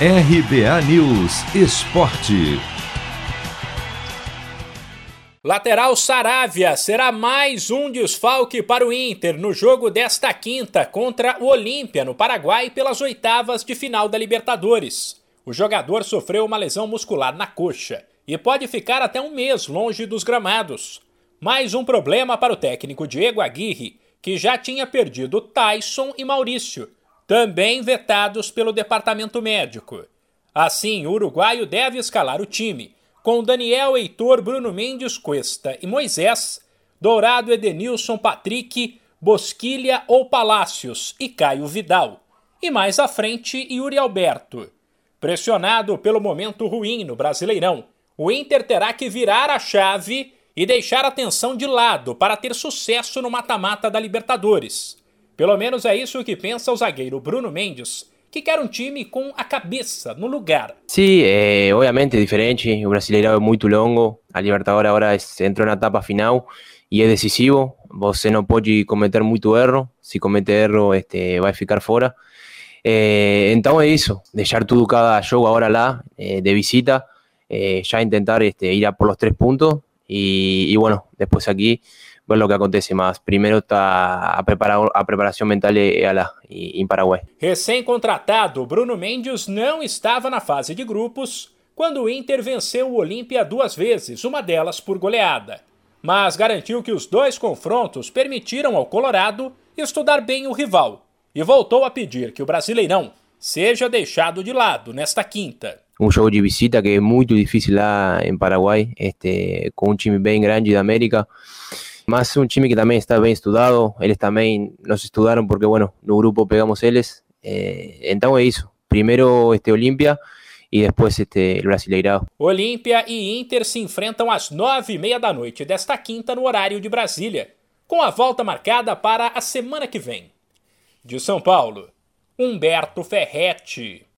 RBA News Esporte. Lateral Saravia será mais um desfalque para o Inter no jogo desta quinta contra o Olímpia, no Paraguai, pelas oitavas de final da Libertadores. O jogador sofreu uma lesão muscular na coxa e pode ficar até um mês longe dos gramados. Mais um problema para o técnico Diego Aguirre, que já tinha perdido Tyson e Maurício, também vetados pelo departamento médico. Assim, o uruguaio deve escalar o time, com Daniel Heitor, Bruno Mendes Cuesta e Moisés, Dourado Edenilson Patrick, Bosquilha ou Palácios e Caio Vidal. E mais à frente, Yuri Alberto. Pressionado pelo momento ruim no Brasileirão, o Inter terá que virar a chave e deixar a tensão de lado para ter sucesso no mata-mata da Libertadores. Pelo menos é isso que pensa o zagueiro Bruno Mendes, que quer um time com a cabeça no lugar. Sí, eh, obviamente diferente. O Brasileirão é muito longo. A Libertadores agora entrou na etapa final e é decisivo. Você não pode cometer muito erro. Se cometer erro, este, vai ficar fora. Eh, então é isso. Deixar tudo cada jogo agora lá eh, de visita. Já tentar este, ir a por los tres puntos y, y, bueno, después aquí ver lo que acontece más. Primero está a, preparar, a preparação mental lá em Paraguai. Recém-contratado, Bruno Mendes não estava na fase de grupos quando o Inter venceu o Olímpia duas vezes, uma delas por goleada. Mas garantiu que os dois confrontos permitiram ao Colorado estudar bem o rival e voltou a pedir que o Brasileirão seja deixado de lado nesta quinta. un juego de visita que es muy difícil lá en Paraguay, este, con un time bem grande de América. Más un time que también está bien estudiado, ellos también nos estudiaron porque, bueno, no grupo pegamos ellos. Eh, entonces eso, primero este Olimpia e depois este Brasileirão. Olímpia e Inter se enfrentam às nove e meia da noite desta quinta no horário de Brasília, com a volta marcada para a semana que vem. De São Paulo, Humberto Ferretti.